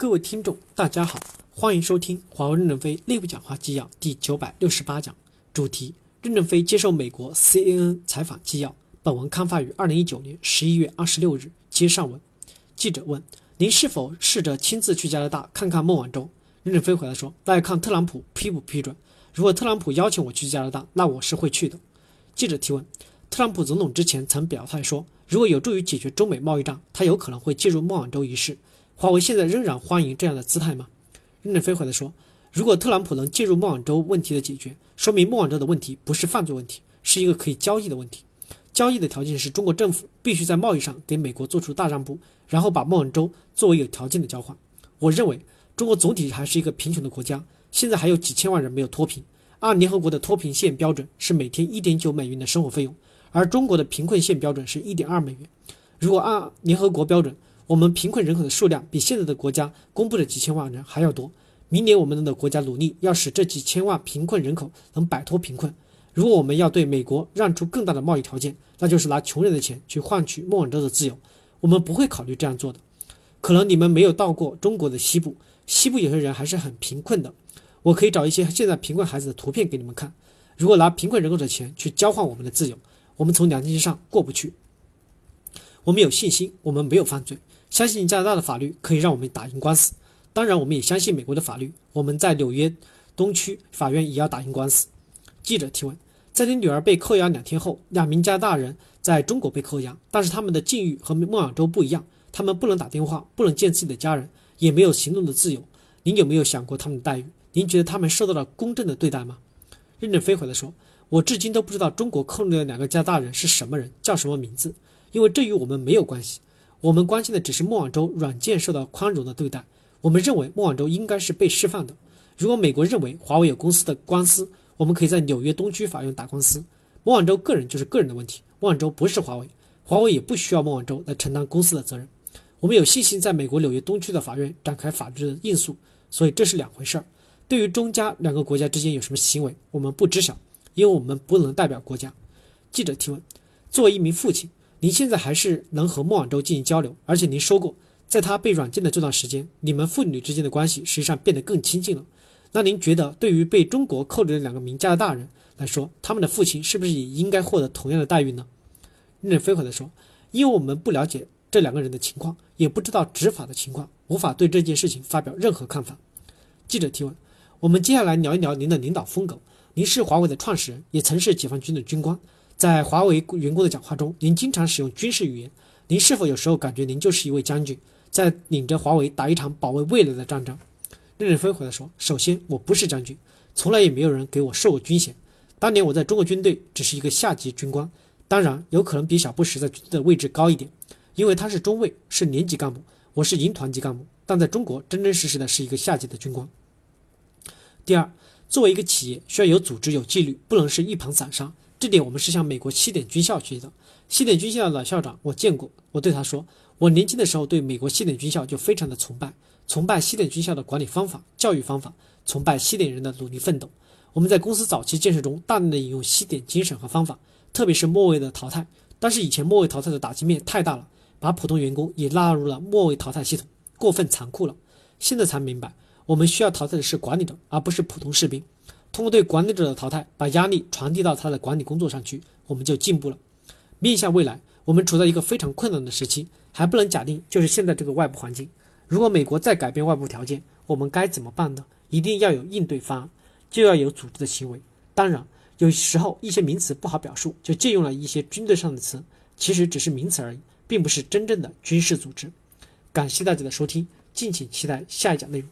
各位听众，大家好，欢迎收听华为任正非内部讲话纪要第九百六十八讲，主题：任正非接受美国 CNN 采访纪要。本文刊发于二零一九年十一月二十六日。接上文，记者问：“您是否试着亲自去加拿大看看孟晚舟？”任正非回答说：“那要看特朗普批不批准。如果特朗普邀请我去加拿大，那我是会去的。”记者提问：“特朗普总统之前曾表态说，如果有助于解决中美贸易战，他有可能会介入孟晚舟一事。”华为现在仍然欢迎这样的姿态吗？任正非回答说：“如果特朗普能介入孟晚舟问题的解决，说明孟晚舟的问题不是犯罪问题，是一个可以交易的问题。交易的条件是中国政府必须在贸易上给美国做出大让步，然后把孟晚舟作为有条件的交换。我认为中国总体还是一个贫穷的国家，现在还有几千万人没有脱贫。按联合国的脱贫线标准是每天一点九美元的生活费用，而中国的贫困线标准是一点二美元。如果按联合国标准，我们贫困人口的数量比现在的国家公布的几千万人还要多。明年我们的国家努力要使这几千万贫困人口能摆脱贫困。如果我们要对美国让出更大的贸易条件，那就是拿穷人的钱去换取孟晚舟的自由。我们不会考虑这样做的。可能你们没有到过中国的西部，西部有些人还是很贫困的。我可以找一些现在贫困孩子的图片给你们看。如果拿贫困人口的钱去交换我们的自由，我们从良心上过不去。我们有信心，我们没有犯罪。相信加拿大的法律可以让我们打赢官司，当然，我们也相信美国的法律。我们在纽约东区法院也要打赢官司。记者提问：在你女儿被扣押两天后，两名加拿大人在中国被扣押，但是他们的境遇和孟晚舟不一样，他们不能打电话，不能见自己的家人，也没有行动的自由。您有没有想过他们的待遇？您觉得他们受到了公正的对待吗？任正非回答说：“我至今都不知道中国扣留的两个加拿大人是什么人，叫什么名字，因为这与我们没有关系。”我们关心的只是孟晚舟软件受到宽容的对待。我们认为孟晚舟应该是被释放的。如果美国认为华为有公司的官司，我们可以在纽约东区法院打官司。孟晚舟个人就是个人的问题，孟晚舟不是华为，华为也不需要孟晚舟来承担公司的责任。我们有信心在美国纽约东区的法院展开法律的应诉，所以这是两回事儿。对于中加两个国家之间有什么行为，我们不知晓，因为我们不能代表国家。记者提问：作为一名父亲。您现在还是能和孟晚舟进行交流，而且您说过，在他被软禁的这段时间，你们父女之间的关系实际上变得更亲近了。那您觉得，对于被中国扣留的两个名加拿大人来说，他们的父亲是不是也应该获得同样的待遇呢？任正非回答说：“因为我们不了解这两个人的情况，也不知道执法的情况，无法对这件事情发表任何看法。”记者提问：“我们接下来聊一聊您的领导风格。您是华为的创始人，也曾是解放军的军官。”在华为员工的讲话中，您经常使用军事语言。您是否有时候感觉您就是一位将军，在领着华为打一场保卫未来的战争？任正非回答说：“首先，我不是将军，从来也没有人给我授过军衔。当年我在中国军队只是一个下级军官，当然有可能比小布什在军的位置高一点，因为他是中尉，是连级干部，我是营团级干部。但在中国，真真实实的是一个下级的军官。第二，作为一个企业，需要有组织、有纪律，不能是一盘散沙。”这点我们是向美国西点军校学习的。西点军校的老校长我见过，我对他说：“我年轻的时候对美国西点军校就非常的崇拜，崇拜西点军校的管理方法、教育方法，崇拜西点人的努力奋斗。我们在公司早期建设中大量的引用西点精神和方法，特别是末位的淘汰。但是以前末位淘汰的打击面太大了，把普通员工也纳入了末位淘汰系统，过分残酷了。现在才明白，我们需要淘汰的是管理者，而不是普通士兵。”通过对管理者的淘汰，把压力传递到他的管理工作上去，我们就进步了。面向未来，我们处在一个非常困难的时期，还不能假定就是现在这个外部环境。如果美国再改变外部条件，我们该怎么办呢？一定要有应对方案，就要有组织的行为。当然，有时候一些名词不好表述，就借用了一些军队上的词，其实只是名词而已，并不是真正的军事组织。感谢大家的收听，敬请期待下一讲内容。